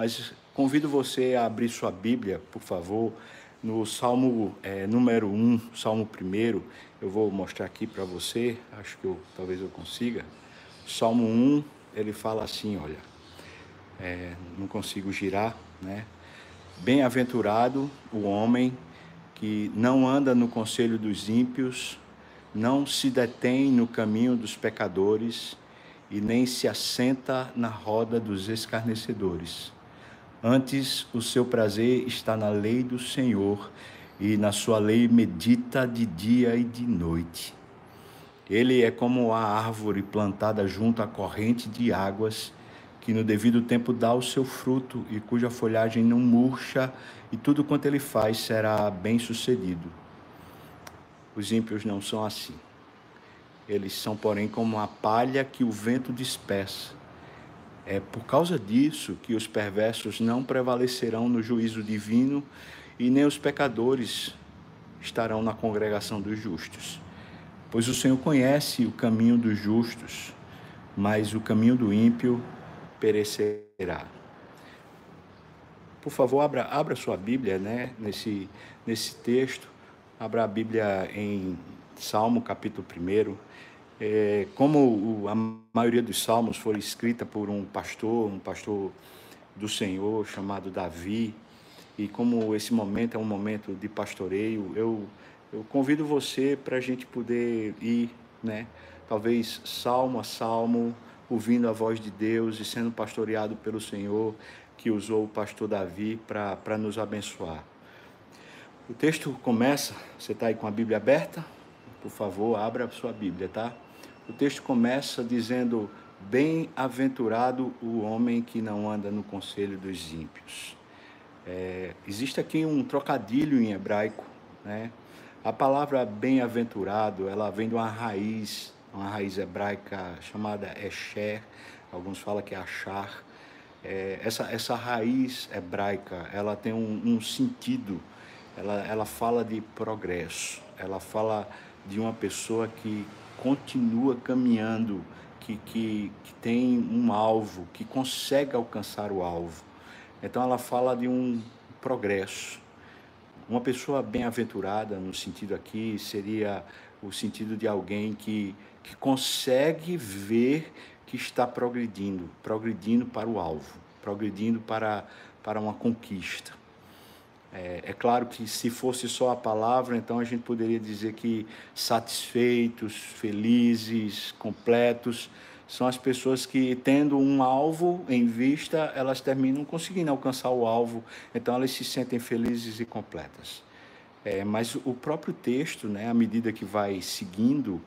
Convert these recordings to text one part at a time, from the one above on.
mas convido você a abrir sua Bíblia, por favor, no Salmo é, número 1, Salmo 1. Eu vou mostrar aqui para você, acho que eu, talvez eu consiga. Salmo 1, ele fala assim: olha, é, não consigo girar, né? Bem-aventurado o homem que não anda no conselho dos ímpios, não se detém no caminho dos pecadores e nem se assenta na roda dos escarnecedores. Antes, o seu prazer está na lei do Senhor e na sua lei medita de dia e de noite. Ele é como a árvore plantada junto à corrente de águas, que no devido tempo dá o seu fruto e cuja folhagem não murcha, e tudo quanto ele faz será bem sucedido. Os ímpios não são assim. Eles são, porém, como a palha que o vento dispersa. É por causa disso que os perversos não prevalecerão no juízo divino e nem os pecadores estarão na congregação dos justos. Pois o Senhor conhece o caminho dos justos, mas o caminho do ímpio perecerá. Por favor, abra, abra sua Bíblia né, nesse, nesse texto. Abra a Bíblia em Salmo, capítulo 1. É, como a maioria dos salmos foi escrita por um pastor, um pastor do Senhor chamado Davi, e como esse momento é um momento de pastoreio, eu eu convido você para a gente poder ir, né? Talvez salmo a salmo, ouvindo a voz de Deus e sendo pastoreado pelo Senhor, que usou o pastor Davi para nos abençoar. O texto começa, você está aí com a Bíblia aberta? Por favor, abra a sua Bíblia, tá? O texto começa dizendo: Bem-aventurado o homem que não anda no conselho dos ímpios. É, existe aqui um trocadilho em hebraico, né? A palavra bem-aventurado, ela vem de uma raiz, uma raiz hebraica chamada Esher, alguns falam que é achar. É, essa, essa raiz hebraica, ela tem um, um sentido, ela, ela fala de progresso, ela fala de uma pessoa que continua caminhando, que, que, que tem um alvo, que consegue alcançar o alvo. Então ela fala de um progresso. Uma pessoa bem-aventurada, no sentido aqui, seria o sentido de alguém que, que consegue ver que está progredindo, progredindo para o alvo, progredindo para, para uma conquista. É, é, claro que se fosse só a palavra, então a gente poderia dizer que satisfeitos, felizes, completos, são as pessoas que, tendo um alvo em vista, elas terminam conseguindo alcançar o alvo, então elas se sentem felizes e completas. É, mas o próprio texto, né, à medida que vai seguindo,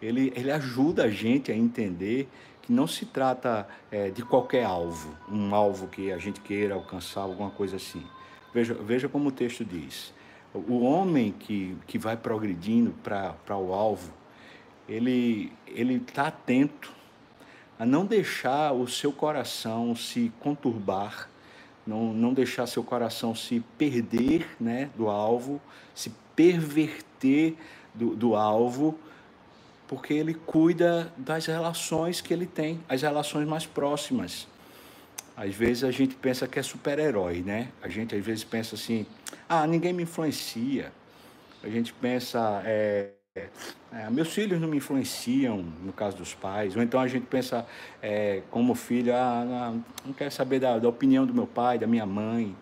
ele, ele ajuda a gente a entender que não se trata é, de qualquer alvo, um alvo que a gente queira alcançar, alguma coisa assim. Veja, veja como o texto diz. O homem que, que vai progredindo para o alvo, ele está atento a não deixar o seu coração se conturbar, não, não deixar seu coração se perder né, do alvo, se perverter do, do alvo, porque ele cuida das relações que ele tem, as relações mais próximas. Às vezes a gente pensa que é super-herói, né? A gente às vezes pensa assim, ah, ninguém me influencia. A gente pensa, é, é, meus filhos não me influenciam, no caso dos pais, ou então a gente pensa é, como filho, ah, não, não quero saber da, da, opinião do meu pai, da minha mãe.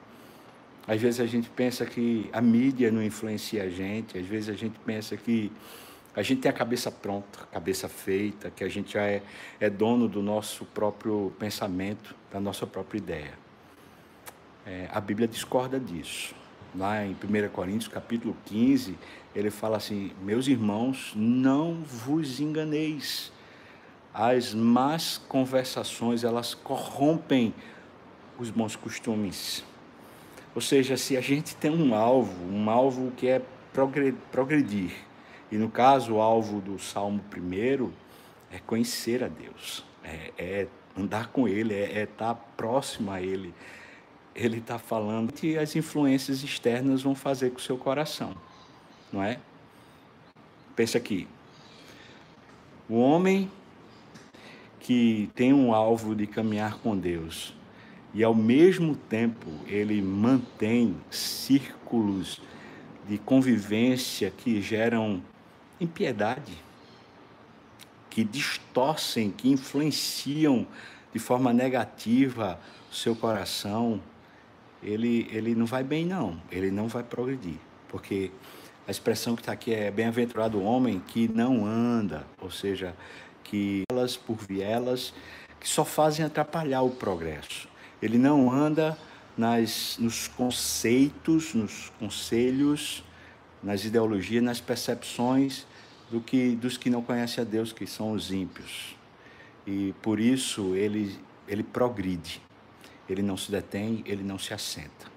Às vezes a gente pensa que a mídia não influencia a gente, às vezes a gente pensa que a gente tem a cabeça pronta, a cabeça feita, que a gente já é, é dono do nosso próprio pensamento, da nossa própria ideia. É, a Bíblia discorda disso lá em 1 Coríntios capítulo 15, ele fala assim: Meus irmãos, não vos enganeis. As más conversações, elas corrompem os bons costumes. Ou seja, se a gente tem um alvo, um alvo que é progredir, e no caso o alvo do Salmo primeiro é conhecer a Deus, é, é andar com Ele, é, é estar próximo a Ele, ele está falando que as influências externas vão fazer com o seu coração, não é? Pensa aqui. O homem que tem um alvo de caminhar com Deus, e ao mesmo tempo ele mantém círculos de convivência que geram impiedade, que distorcem, que influenciam de forma negativa o seu coração, ele, ele não vai bem, não. Ele não vai progredir. Porque a expressão que está aqui é bem-aventurado o homem que não anda, ou seja, que elas por vielas que só fazem atrapalhar o progresso. Ele não anda nas, nos conceitos, nos conselhos, nas ideologias, nas percepções do que, dos que não conhecem a Deus, que são os ímpios. E por isso ele, ele progride. Ele não se detém, ele não se assenta.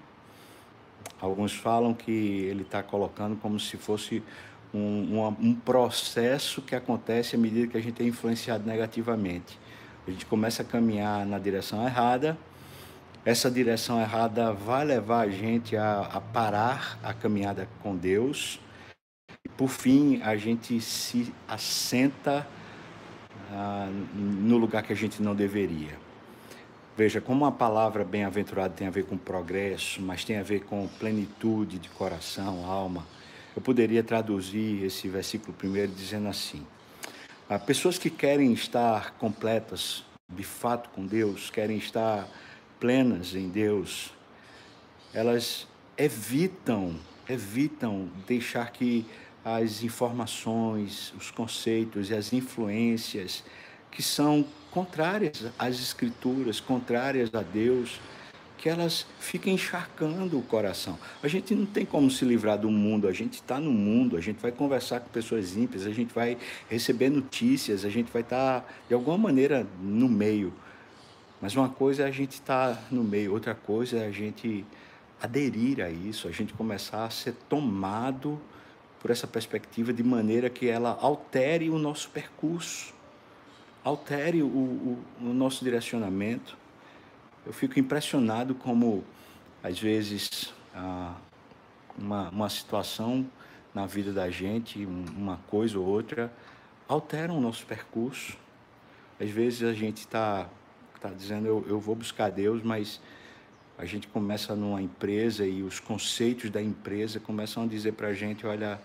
Alguns falam que ele está colocando como se fosse um, um, um, processo que acontece à medida que a gente é influenciado negativamente. A gente começa a caminhar na direção errada, essa direção errada vai levar a gente a, a parar a caminhada com Deus, por fim a gente se assenta ah, no lugar que a gente não deveria. Veja, como a palavra bem-aventurado tem a ver com progresso, mas tem a ver com plenitude de coração, alma, eu poderia traduzir esse versículo primeiro dizendo assim: ah, pessoas que querem estar completas de fato com Deus, querem estar plenas em Deus, elas evitam, evitam deixar que as informações, os conceitos e as influências que são contrárias às Escrituras, contrárias a Deus, que elas fiquem encharcando o coração. A gente não tem como se livrar do mundo, a gente está no mundo, a gente vai conversar com pessoas ímpias, a gente vai receber notícias, a gente vai estar, tá, de alguma maneira, no meio. Mas uma coisa é a gente estar tá no meio, outra coisa é a gente aderir a isso, a gente começar a ser tomado por essa perspectiva de maneira que ela altere o nosso percurso, altere o, o, o nosso direcionamento. Eu fico impressionado como, às vezes, uma, uma situação na vida da gente, uma coisa ou outra, altera o nosso percurso. Às vezes a gente está tá dizendo, eu, eu vou buscar Deus, mas a gente começa numa empresa e os conceitos da empresa começam a dizer para a gente, olha,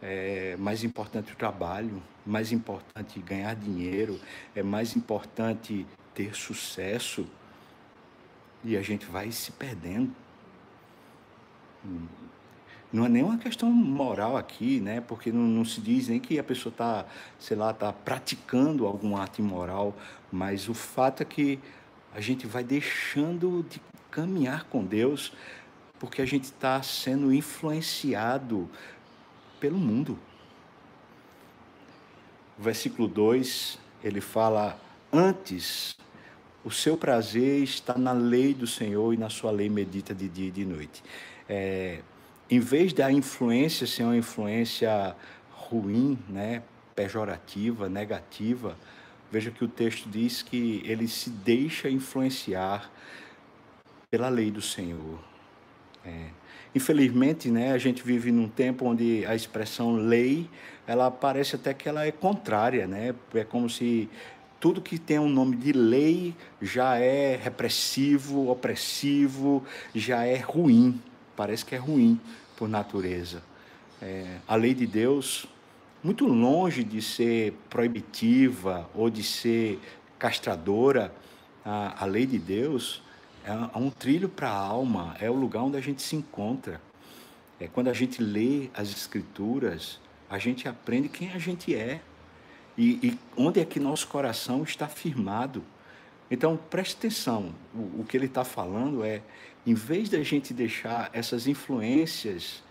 é mais importante o trabalho, mais importante ganhar dinheiro, é mais importante ter sucesso. E a gente vai se perdendo. Não é nenhuma questão moral aqui, né? Porque não, não se diz nem que a pessoa está, sei lá, está praticando algum ato imoral, mas o fato é que a gente vai deixando de caminhar com Deus porque a gente está sendo influenciado pelo mundo. O versículo 2, ele fala: Antes, o seu prazer está na lei do Senhor e na sua lei medita de dia e de noite. É, em vez da influência ser uma influência ruim, né, pejorativa, negativa, veja que o texto diz que ele se deixa influenciar pela lei do Senhor. É. Infelizmente, né, a gente vive num tempo onde a expressão lei, ela parece até que ela é contrária, né? É como se tudo que tem um nome de lei já é repressivo, opressivo, já é ruim. Parece que é ruim por natureza. É, a lei de Deus, muito longe de ser proibitiva ou de ser castradora, a, a lei de Deus é, é um trilho para a alma, é o lugar onde a gente se encontra. É quando a gente lê as escrituras, a gente aprende quem a gente é e, e onde é que nosso coração está firmado. Então preste atenção, o, o que ele está falando é, em vez da gente deixar essas influências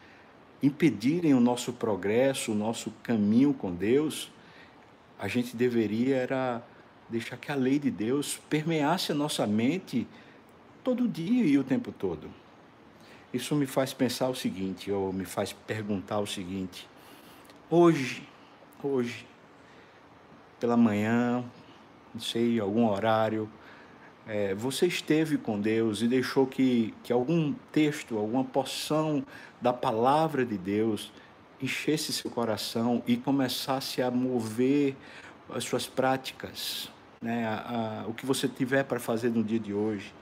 impedirem o nosso progresso, o nosso caminho com Deus, a gente deveria era deixar que a lei de Deus permeasse a nossa mente todo dia e o tempo todo. Isso me faz pensar o seguinte, ou me faz perguntar o seguinte: hoje, hoje, pela manhã, não sei, algum horário, é, você esteve com Deus e deixou que, que algum texto, alguma porção da palavra de Deus enchesse seu coração e começasse a mover as suas práticas, né, a, a, o que você tiver para fazer no dia de hoje.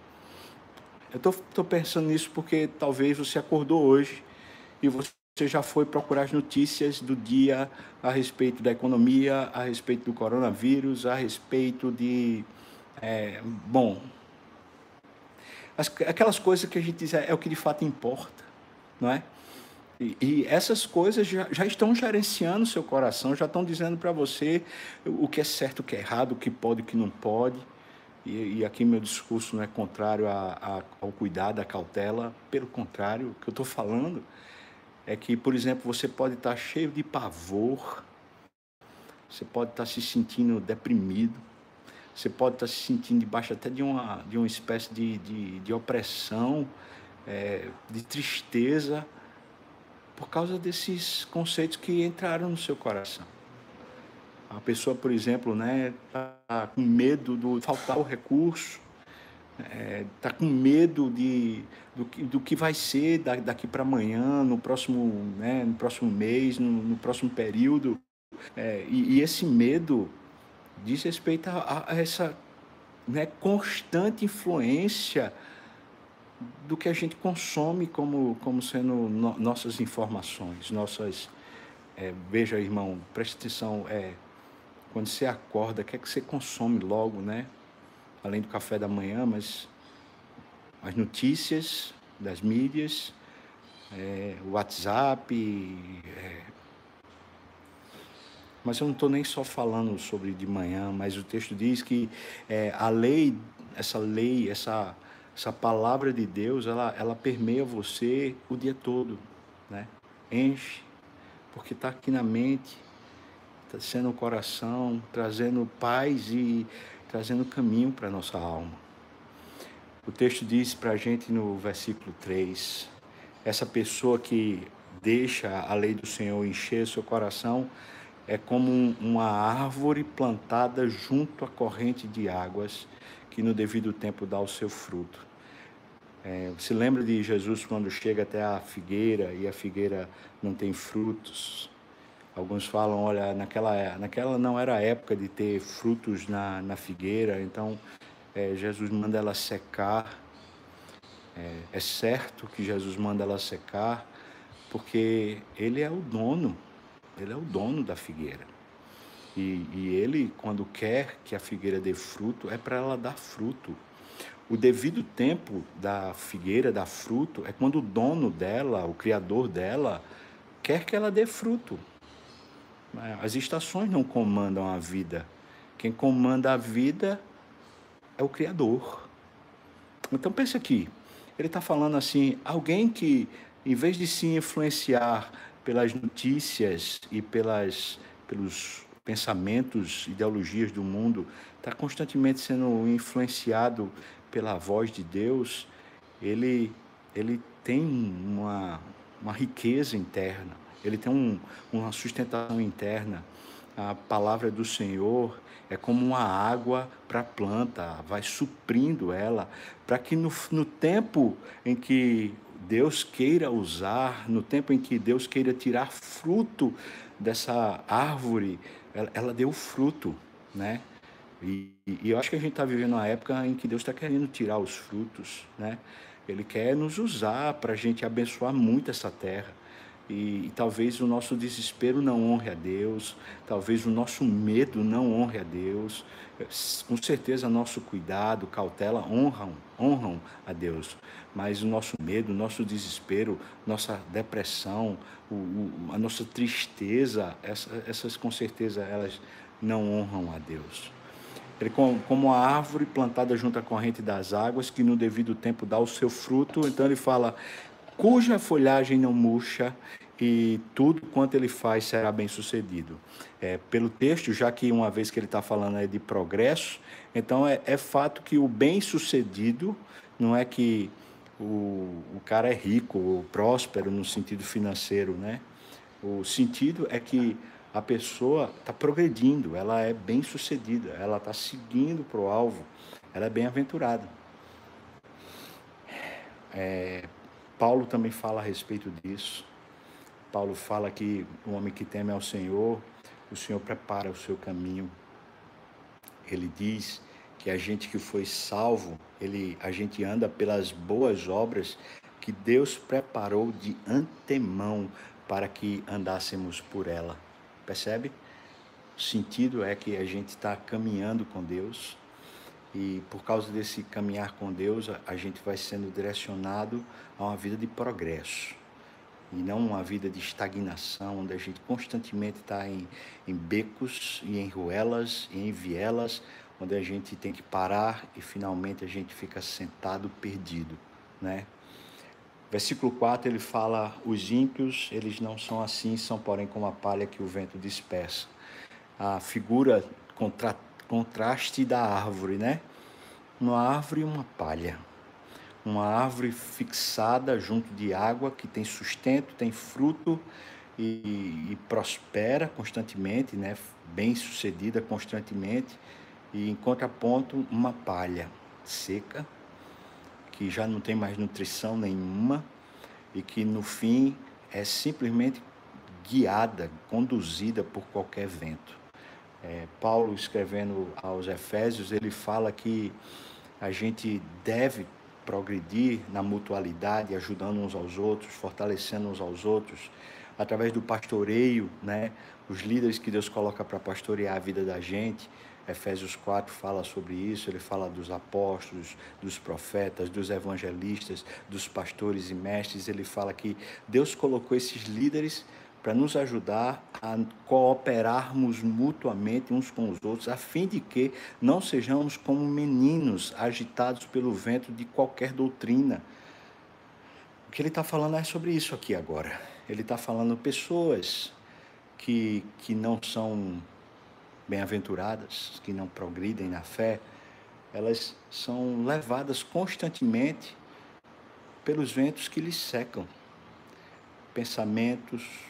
Eu estou pensando nisso porque talvez você acordou hoje e você já foi procurar as notícias do dia a respeito da economia, a respeito do coronavírus, a respeito de. É, bom, as, aquelas coisas que a gente diz é, é, o que de fato importa, não é? E, e essas coisas já, já, estão gerenciando o seu coração, já estão dizendo para você o que é certo, o que é errado, o que pode, o que não pode. E, e aqui meu discurso não é contrário a, a, ao cuidado, à cautela, pelo contrário, o que eu estou falando é que, por exemplo, você pode estar tá cheio de pavor, você pode estar tá se sentindo deprimido, você pode estar tá se sentindo debaixo até de uma, de uma espécie de, de, de opressão, é, de tristeza, por causa desses conceitos que entraram no seu coração. A pessoa, por exemplo, né, tá com medo de faltar o recurso, é, tá com medo de, do, que, do que vai ser daqui para amanhã, no próximo, né, no próximo mês, no, no próximo período. É, e, e, esse medo diz respeito a, a essa né, constante influência do que a gente consome como, como sendo no, nossas informações, nossas. É, veja, irmão, preste atenção, é, quando você acorda, o que é que você consome logo, né? Além do café da manhã, mas as notícias das mídias, é, WhatsApp. É, mas eu não estou nem só falando sobre de manhã, mas o texto diz que é, a lei, essa lei, essa, essa palavra de Deus, ela, ela permeia você o dia todo, né? Enche, porque está aqui na mente, está sendo o coração, trazendo paz e trazendo caminho para a nossa alma. O texto diz para a gente no versículo 3: essa pessoa que deixa a lei do Senhor encher seu coração é como uma árvore plantada junto à corrente de águas que no devido tempo dá o seu fruto. É, se lembra de Jesus quando chega até a figueira e a figueira não tem frutos? Alguns falam, olha, naquela, naquela não era a época de ter frutos na, na figueira, então é, Jesus manda ela secar. É, é certo que Jesus manda ela secar, porque Ele é o dono, Ele é o dono da figueira. E, e Ele, quando quer que a figueira dê fruto, é para ela dar fruto. O devido tempo da figueira dar fruto é quando o dono dela, o criador dela, quer que ela dê fruto. É, as estações não comandam a vida. Quem comanda a vida é o Criador. Então pense aqui, ele está falando assim, alguém que, em vez de se influenciar pelas notícias e pelas, pelos pensamentos, ideologias do mundo, está constantemente sendo influenciado pela voz de Deus, ele, ele tem uma, uma riqueza interna ele tem um, uma sustentação interna. A palavra do Senhor é como uma água para a planta, vai suprindo ela, para que no, no tempo em que Deus queira usar, no tempo em que Deus queira tirar fruto dessa árvore, ela, ela deu fruto, né? E, e, eu acho que a gente está vivendo uma época em que Deus está querendo tirar os frutos, né? Ele quer nos usar para a gente abençoar muito essa terra. E, e, talvez o nosso desespero não honre a Deus, talvez o nosso medo não honre a Deus. Com certeza, nosso cuidado, cautela honram, honram a Deus, mas o nosso medo, o nosso desespero, nossa depressão, o, o, a nossa tristeza, essa, essas com certeza elas não honram a Deus. Ele como a árvore plantada junto à corrente das águas, que no devido tempo dá o seu fruto. Então ele fala: cuja folhagem não murcha e tudo quanto ele faz será bem sucedido. É, pelo texto, já que uma vez que ele está falando é de progresso, então é, é, fato que o bem sucedido não é que o, o cara é rico ou próspero no sentido financeiro, né? O sentido é que a pessoa está progredindo, ela é bem sucedida, ela está seguindo para o alvo, ela é bem-aventurada. É, Paulo também fala a respeito disso. Paulo fala que o homem que teme ao Senhor, o Senhor prepara o seu caminho. Ele diz que a gente que foi salvo, ele, a gente anda pelas boas obras que Deus preparou de antemão para que andássemos por ela. Percebe? O sentido é que a gente está caminhando com Deus e por causa desse caminhar com Deus, a gente vai sendo direcionado a uma vida de progresso e não uma vida de estagnação, onde a gente constantemente está em, em becos e em ruelas e em vielas, onde a gente tem que parar e finalmente a gente fica sentado perdido, né? Versículo 4 ele fala: Os ímpios, eles não são assim, são porém como a palha que o vento dispersa. A figura contra, contraste da árvore, né? Uma árvore e uma palha uma árvore fixada junto de água que tem sustento, tem fruto e, e prospera constantemente, né? bem sucedida constantemente, e em contraponto, uma palha seca, que já não tem mais nutrição nenhuma e que no fim é simplesmente guiada, conduzida por qualquer vento. É, Paulo, escrevendo aos Efésios, ele fala que a gente deve progredir na mutualidade, ajudando uns aos outros, fortalecendo uns aos outros, através do pastoreio, né? Os líderes que Deus coloca para pastorear a vida da gente. Efésios 4 fala sobre isso, ele fala dos apóstolos, dos profetas, dos evangelistas, dos pastores e mestres. Ele fala que Deus colocou esses líderes para nos ajudar a cooperarmos mutuamente uns com os outros, a fim de que não sejamos como meninos agitados pelo vento de qualquer doutrina. O que ele está falando é sobre isso aqui agora. Ele está falando pessoas que, que não são bem-aventuradas, que não progridem na fé, elas são levadas constantemente pelos ventos que lhes secam. Pensamentos,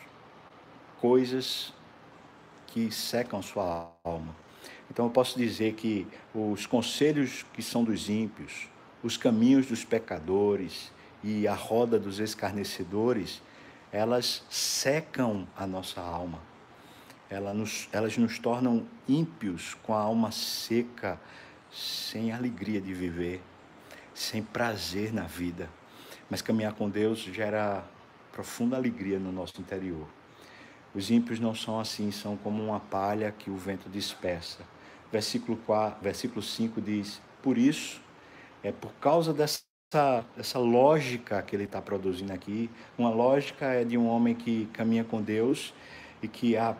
coisas que secam sua alma. Então eu posso dizer que os conselhos que são dos ímpios, os caminhos dos pecadores e a roda dos escarnecedores, elas secam a nossa alma. Elas nos, elas nos tornam ímpios com a alma seca, sem alegria de viver, sem prazer na vida. Mas caminhar com Deus gera profunda alegria no nosso interior. Os ímpios não são assim, são como uma palha que o vento dispersa. Versículo, 4, versículo 5 diz: Por isso, é por causa dessa, dessa lógica que ele está produzindo aqui, uma lógica é de um homem que caminha com Deus e que a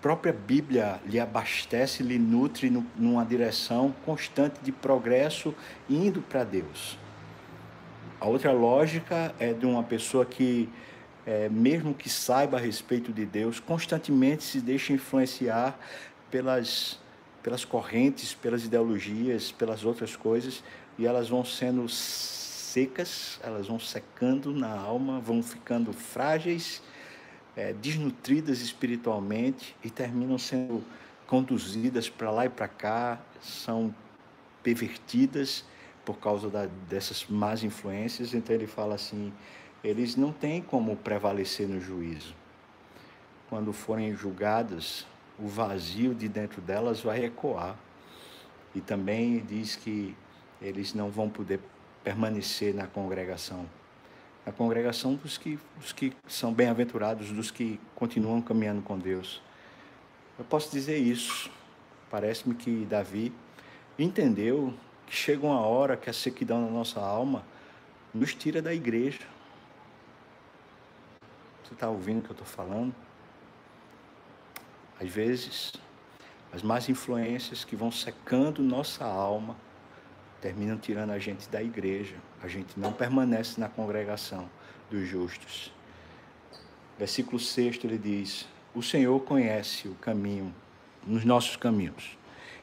própria Bíblia lhe abastece, lhe nutre numa direção constante de progresso indo para Deus. A outra lógica é de uma pessoa que é, mesmo que saiba a respeito de Deus, constantemente se deixa influenciar pelas, pelas correntes, pelas ideologias, pelas outras coisas, e elas vão sendo secas, elas vão secando na alma, vão ficando frágeis, é, desnutridas espiritualmente e terminam sendo conduzidas para lá e para cá, são pervertidas por causa da, dessas más influências. Então ele fala assim: eles não têm como prevalecer no juízo. Quando forem julgadas, o vazio de dentro delas vai ecoar. E também diz que eles não vão poder permanecer na congregação. Na congregação dos que, dos que são bem-aventurados, dos que continuam caminhando com Deus. Eu posso dizer isso. Parece-me que Davi entendeu que chega uma hora que a sequidão da nossa alma nos tira da igreja você está ouvindo o que eu estou falando? Às vezes, as más influências que vão secando nossa alma terminam tirando a gente da igreja. A gente não permanece na congregação dos justos. Versículo 6 ele diz: O Senhor conhece o caminho, nos nossos caminhos.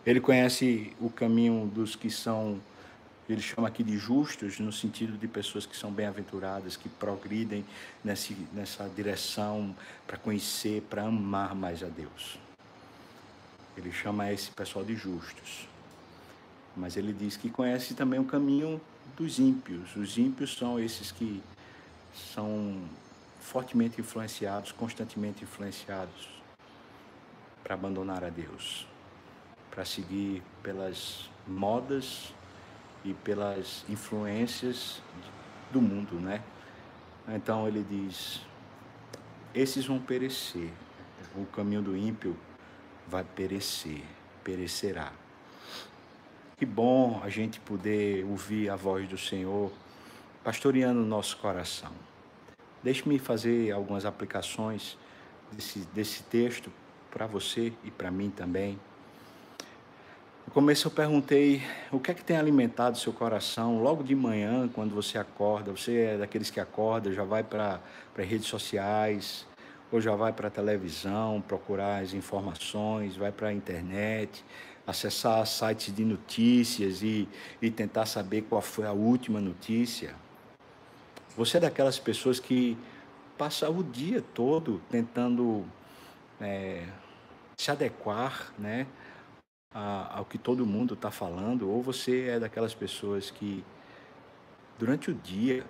Ele conhece o caminho dos que são ele chama aqui de justos, no sentido de pessoas que são bem-aventuradas, que progridem nessa, nessa direção para conhecer, para amar mais a Deus. Ele chama esse pessoal de justos. Mas ele diz que conhece também o caminho dos ímpios. Os ímpios são esses que são fortemente influenciados, constantemente influenciados para abandonar a Deus, para seguir pelas modas e pelas influências do mundo, né? Então ele diz: esses vão perecer, o caminho do ímpio vai perecer, perecerá. Que bom a gente poder ouvir a voz do Senhor pastoreando o nosso coração. Deixe-me fazer algumas aplicações desse, desse texto para você e para mim também. No começo eu perguntei o que é que tem alimentado seu coração logo de manhã, quando você acorda. Você é daqueles que acorda, já vai para redes sociais, ou já vai para a televisão procurar as informações, vai para a internet, acessar sites de notícias e, e tentar saber qual foi a última notícia. Você é daquelas pessoas que passa o dia todo tentando é, se adequar né, a, ao que todo mundo está falando, ou você é daquelas pessoas que durante o dia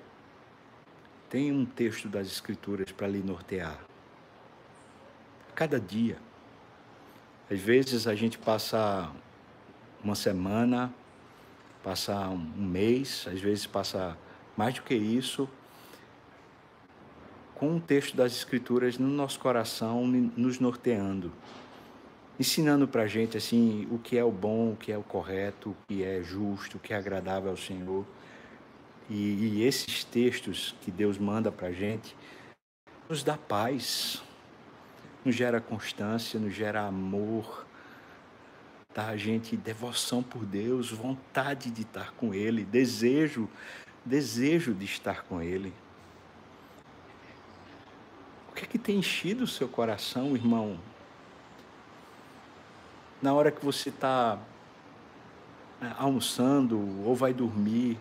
tem um texto das Escrituras para lhe nortear. Cada dia. Às vezes a gente passa uma semana, passa um mês, às vezes passa mais do que isso, com um texto das Escrituras no nosso coração, nos norteando, ensinando para a gente assim o que é o bom, o que é o correto, o que é justo, o que é agradável ao Senhor. E, e esses textos que Deus manda para a gente nos dá paz, nos gera constância, nos gera amor, dá a gente devoção por Deus, vontade de estar com Ele, desejo, desejo de estar com Ele. O que é que tem enchido o seu coração, irmão? Na hora que você está né, almoçando ou vai dormir.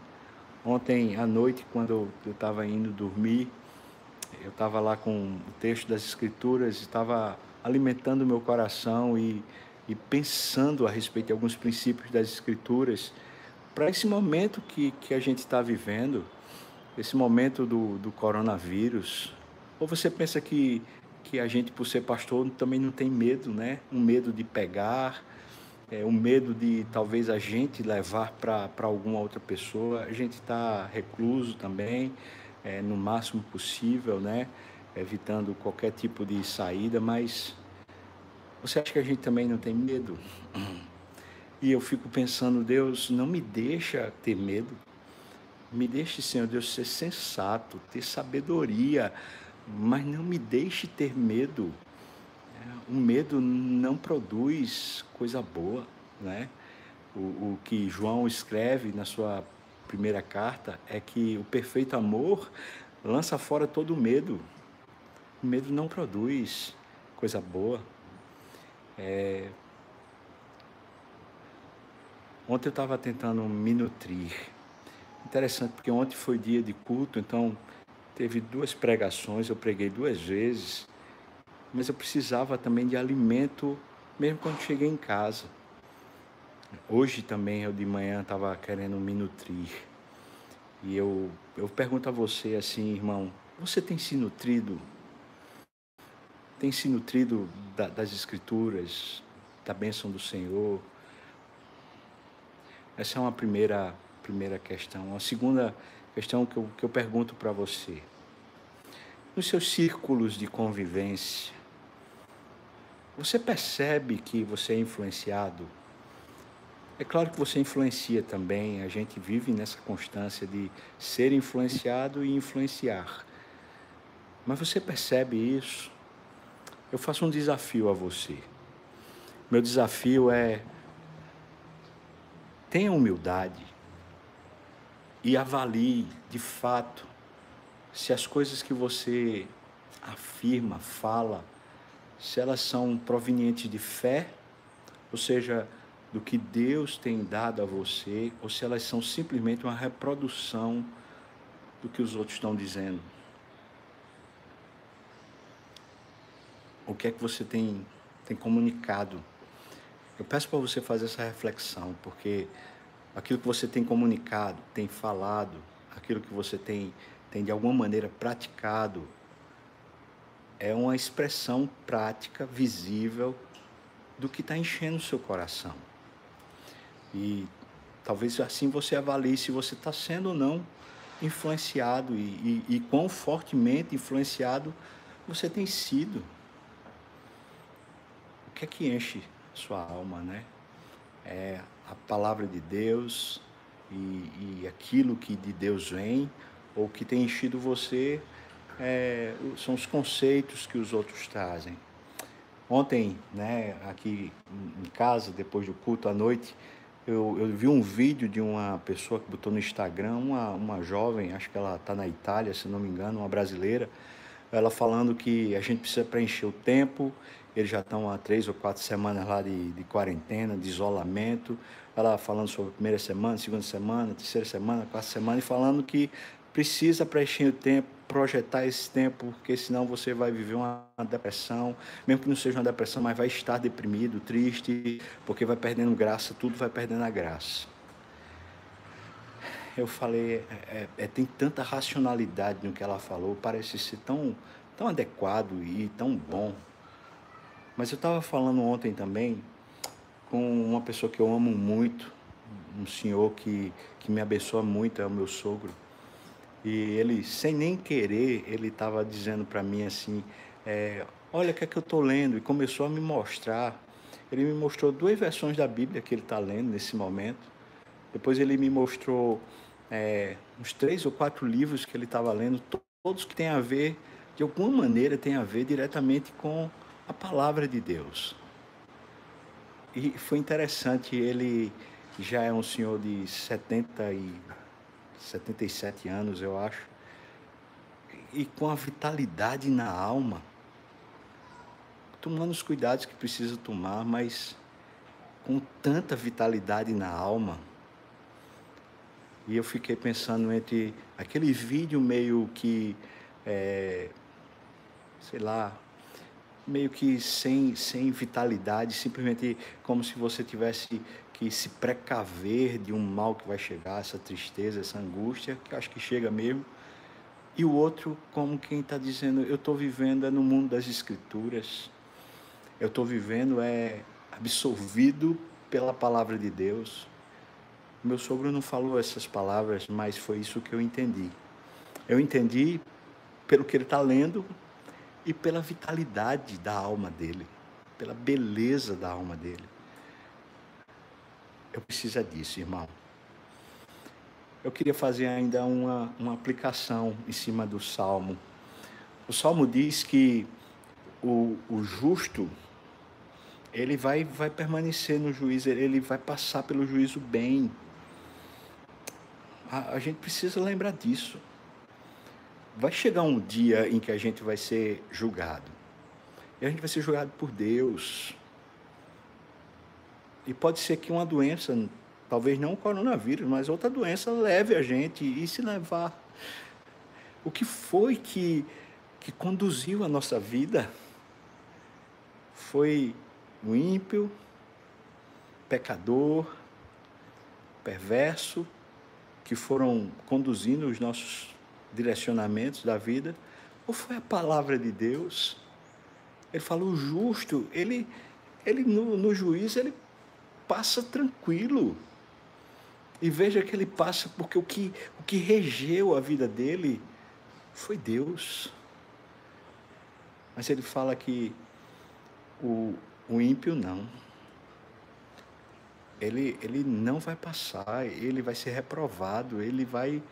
Ontem à noite, quando eu estava indo dormir, eu estava lá com o texto das Escrituras, estava alimentando o meu coração e, e pensando a respeito de alguns princípios das Escrituras para esse momento que, que a gente está vivendo, esse momento do, do coronavírus. Ou você pensa que, que a gente, por ser pastor, também não tem medo, né? Um medo de pegar, é, um medo de talvez a gente levar para alguma outra pessoa. A gente está recluso também é, no máximo possível, né? Evitando qualquer tipo de saída, mas você acha que a gente também não tem medo? E eu fico pensando, Deus, não me deixa ter medo. Me deixe, Senhor Deus, ser sensato, ter sabedoria, mas não me deixe ter medo. O medo não produz coisa boa, né? O, o que João escreve na sua primeira carta é que o perfeito amor lança fora todo o medo. O medo não produz coisa boa. É... Ontem eu estava tentando me nutrir. Interessante, porque ontem foi dia de culto, então teve duas pregações, eu preguei duas vezes, mas eu precisava também de alimento, mesmo quando cheguei em casa. Hoje também eu de manhã estava querendo me nutrir. E eu, eu pergunto a você assim, irmão, você tem se nutrido? Tem se nutrido da, das escrituras, da bênção do Senhor? Essa é uma primeira, primeira questão. A segunda questão que eu, que eu pergunto para você. Nos seus círculos de convivência, você percebe que você é influenciado é claro que você influencia também, a gente vive nessa constância de ser influenciado e influenciar. Mas você percebe isso? Eu faço um desafio a você. Meu desafio é tenha humildade e avalie de fato se as coisas que você afirma, fala, se elas são provenientes de fé, ou seja, do que Deus tem dado a você, ou se elas são simplesmente uma reprodução do que os outros estão dizendo. O que é que você tem, tem comunicado? Eu peço para você fazer essa reflexão, porque aquilo que você tem comunicado, tem falado, aquilo que você tem, tem de alguma maneira praticado, é uma expressão prática, visível, do que está enchendo o seu coração. E talvez assim você avalie se você está sendo ou não influenciado e, e, e quão fortemente influenciado você tem sido. O que é que enche sua alma, né? É a palavra de Deus e, e aquilo que de Deus vem, ou que tem enchido você, é, são os conceitos que os outros trazem. Ontem, né, aqui em casa, depois do culto à noite, eu, eu, vi um vídeo de uma pessoa que botou no Instagram, uma, uma jovem, acho que ela está na Itália, se não me engano, uma brasileira, ela falando que a gente precisa preencher o tempo, eles já estão há três ou quatro semanas lá de, de quarentena, de isolamento, ela falando sobre a primeira semana, segunda semana, terceira semana, quarta semana, e falando que precisa preencher o tempo, projetar esse tempo, porque senão você vai viver uma depressão, mesmo que não seja uma depressão, mas vai estar deprimido, triste, porque vai perdendo graça, tudo vai perdendo a graça. Eu falei, é, é, é tem tanta racionalidade no que ela falou, parece ser tão, tão adequado e tão bom. Mas eu estava falando ontem também com uma pessoa que eu amo muito, um senhor que, que me abençoa muito, é o meu sogro. E ele, sem nem querer, ele estava dizendo para mim assim: é, Olha o que é que eu estou lendo. E começou a me mostrar. Ele me mostrou duas versões da Bíblia que ele está lendo nesse momento. Depois ele me mostrou é, uns três ou quatro livros que ele estava lendo, todos que têm a ver, de alguma maneira, têm a ver diretamente com a palavra de Deus. E foi interessante, ele já é um senhor de 70 e 77 anos, eu acho, e com a vitalidade na alma, tomando os cuidados que precisa tomar, mas com tanta vitalidade na alma. E eu fiquei pensando entre aquele vídeo meio que, é, sei lá, meio que sem, sem vitalidade, simplesmente como se você tivesse que se precaver de um mal que vai chegar, essa tristeza, essa angústia, que acho que chega mesmo. E o outro, como quem está dizendo, eu estou vivendo é no mundo das escrituras, eu estou vivendo é absolvido pela palavra de Deus. Meu sogro não falou essas palavras, mas foi isso que eu entendi. Eu entendi pelo que ele está lendo e pela vitalidade da alma dele, pela beleza da alma dele. Eu preciso disso, irmão. Eu queria fazer ainda uma, uma aplicação em cima do Salmo. O Salmo diz que o, o justo, ele vai, vai permanecer no juízo, ele vai passar pelo juízo bem. A, a gente precisa lembrar disso. Vai chegar um dia em que a gente vai ser julgado. E a gente vai ser julgado por Deus. E pode ser que uma doença, talvez não o coronavírus, mas outra doença leve a gente e se levar. O que foi que, que conduziu a nossa vida? Foi o ímpio, pecador, perverso, que foram conduzindo os nossos direcionamentos da vida? Ou foi a palavra de Deus? Ele falou, o justo, ele, ele no, no juízo, ele passa tranquilo. E veja que ele passa porque o que, o que regeu a vida dele foi Deus. Mas ele fala que o, o ímpio não. Ele, ele não vai passar, ele vai ser reprovado, ele vai,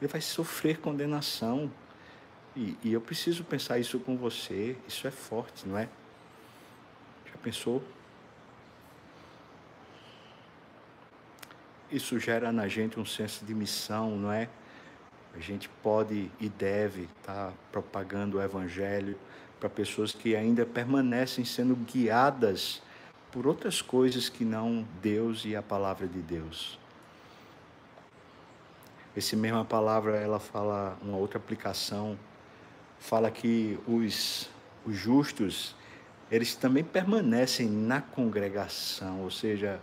ele vai sofrer condenação. E, e eu preciso pensar isso com você, isso é forte, não é? Já pensou? isso gera na gente um senso de missão, não é? A gente pode e deve estar propagando o Evangelho para pessoas que ainda permanecem sendo guiadas por outras coisas que não Deus e a palavra de Deus. Essa mesma palavra, ela fala uma outra aplicação, fala que os, os justos, eles também permanecem na congregação, ou seja,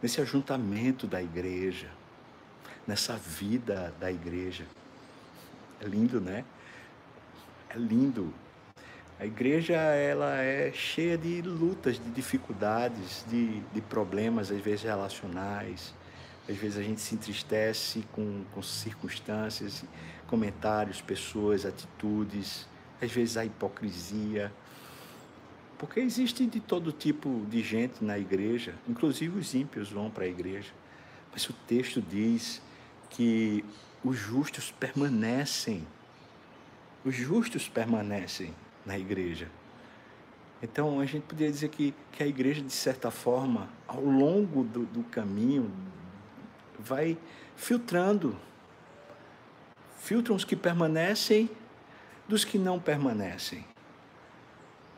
nesse ajuntamento da igreja, nessa vida da igreja. É lindo, né? É lindo. A igreja ela é cheia de lutas, de dificuldades, de, de problemas, às vezes relacionais. Às vezes a gente se entristece com, com circunstâncias, comentários, pessoas, atitudes. Às vezes a hipocrisia. Porque existe de todo tipo de gente na igreja, inclusive os ímpios vão para a igreja. Mas o texto diz que os justos permanecem. Os justos permanecem na igreja. Então, a gente poderia dizer que, que a igreja, de certa forma, ao longo do, do caminho, vai filtrando. Filtram os que permanecem dos que não permanecem.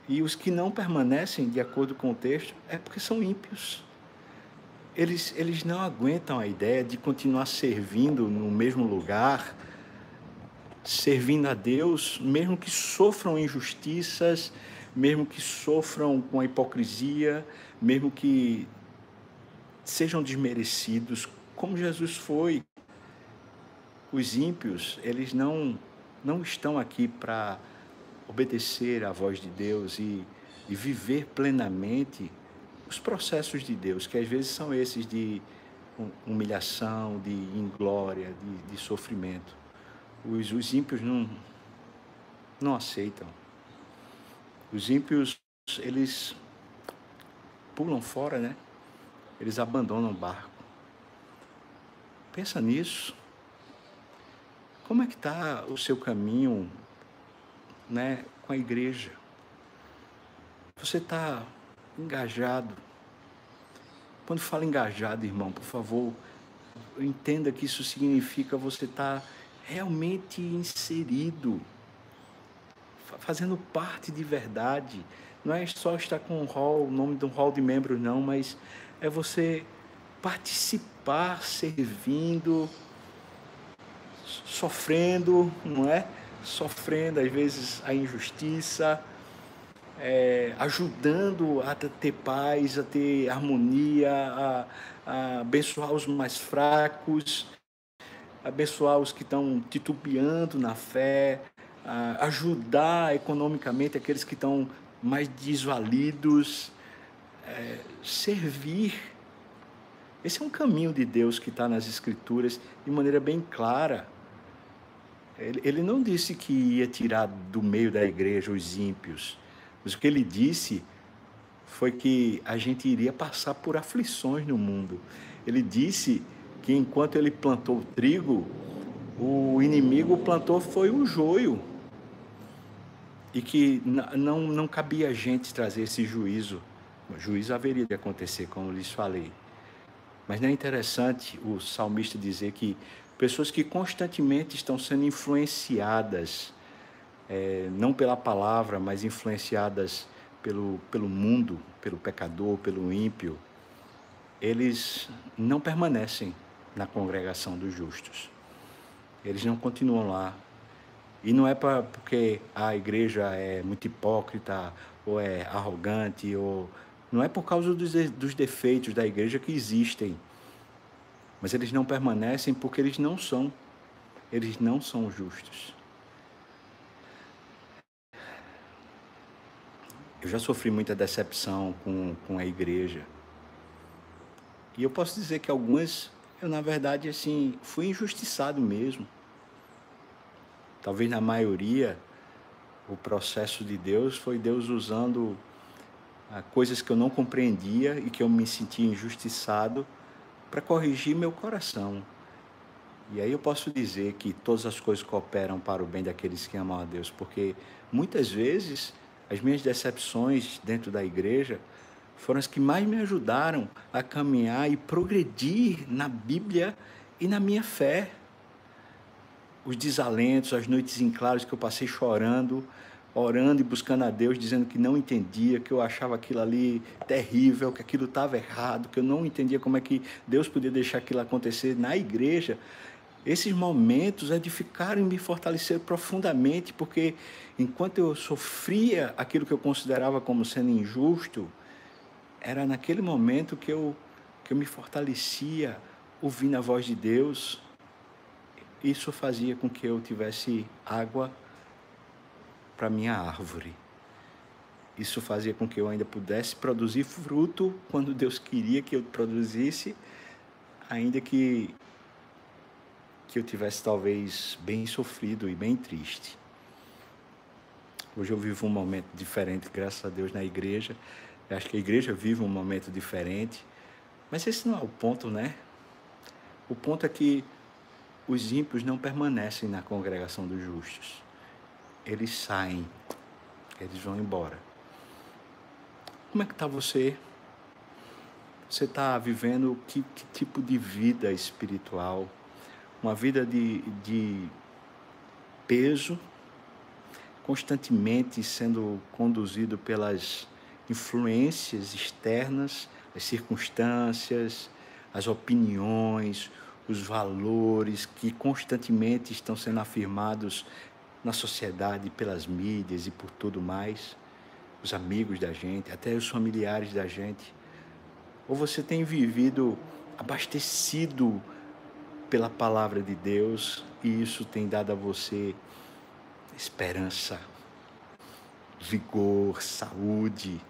E os que não permanecem, de acordo com o texto, é porque são ímpios. Eles, eles não aguentam a ideia de continuar servindo no mesmo lugar, servindo a Deus, mesmo que sofram injustiças, mesmo que sofram com a hipocrisia, mesmo que sejam desmerecidos, como Jesus foi. Os ímpios, eles não, não estão aqui para obedecer à voz de Deus e, e viver plenamente os processos de Deus, que às vezes são esses de humilhação, de inglória, de, de sofrimento. Os, os ímpios não, não aceitam. Os ímpios, eles pulam fora, né? Eles abandonam o barco. Pensa nisso. Como é que está o seu caminho, né, com a igreja? Você está engajado? Quando fala engajado, irmão, por favor, entenda que isso significa você estar tá realmente inserido, fazendo parte de verdade. Não é só estar com o hall, o nome de um hall de membros, não, mas é você participar, servindo, sofrendo, não é? Sofrendo às vezes a injustiça, é, ajudando a ter paz, a ter harmonia, a, a abençoar os mais fracos, abençoar os que estão titubeando na fé, ajudar economicamente aqueles que estão mais desvalidos, é, servir. Esse é um caminho de Deus que está nas Escrituras de maneira bem clara. Ele, ele não disse que ia tirar do meio da igreja os ímpios, mas o que ele disse foi que a gente iria passar por aflições no mundo. Ele disse que enquanto ele plantou o trigo, o inimigo plantou foi o joio. E que não, não cabia a gente trazer esse juízo. O juízo haveria de acontecer, como lhes falei. Mas não é interessante o salmista dizer que pessoas que constantemente estão sendo influenciadas, é, não pela palavra, mas influenciadas pelo, pelo mundo, pelo pecador, pelo ímpio, eles não permanecem na congregação dos justos. Eles não continuam lá. E não é pra, porque a igreja é muito hipócrita, ou é arrogante, ou. Não é por causa dos, dos defeitos da igreja que existem. Mas eles não permanecem porque eles não são. Eles não são justos. Eu já sofri muita decepção com, com a igreja. E eu posso dizer que algumas eu, na verdade, assim, fui injustiçado mesmo. Talvez na maioria, o processo de Deus foi Deus usando coisas que eu não compreendia e que eu me sentia injustiçado para corrigir meu coração. E aí eu posso dizer que todas as coisas cooperam para o bem daqueles que amam a Deus, porque muitas vezes as minhas decepções dentro da igreja foram as que mais me ajudaram a caminhar e progredir na Bíblia e na minha fé. Os desalentos, as noites em claros que eu passei chorando, orando e buscando a Deus, dizendo que não entendia, que eu achava aquilo ali terrível, que aquilo estava errado, que eu não entendia como é que Deus podia deixar aquilo acontecer na igreja. Esses momentos edificaram e me fortaleceram profundamente, porque enquanto eu sofria aquilo que eu considerava como sendo injusto, era naquele momento que eu, que eu me fortalecia ouvindo a voz de Deus. Isso fazia com que eu tivesse água para minha árvore. Isso fazia com que eu ainda pudesse produzir fruto quando Deus queria que eu produzisse, ainda que que eu tivesse talvez bem sofrido e bem triste. Hoje eu vivo um momento diferente, graças a Deus, na igreja. Eu acho que a igreja vive um momento diferente. Mas esse não é o ponto, né? O ponto é que os ímpios não permanecem na congregação dos justos. Eles saem, eles vão embora. Como é que está você? Você está vivendo que, que, tipo de vida espiritual? Uma vida de, de peso, constantemente sendo conduzido pelas influências externas, as circunstâncias, as opiniões, os valores que constantemente estão sendo afirmados na sociedade pelas mídias e por tudo mais, os amigos da gente, até os familiares da gente. Ou você tem vivido abastecido pela palavra de Deus e isso tem dado a você esperança, vigor, saúde,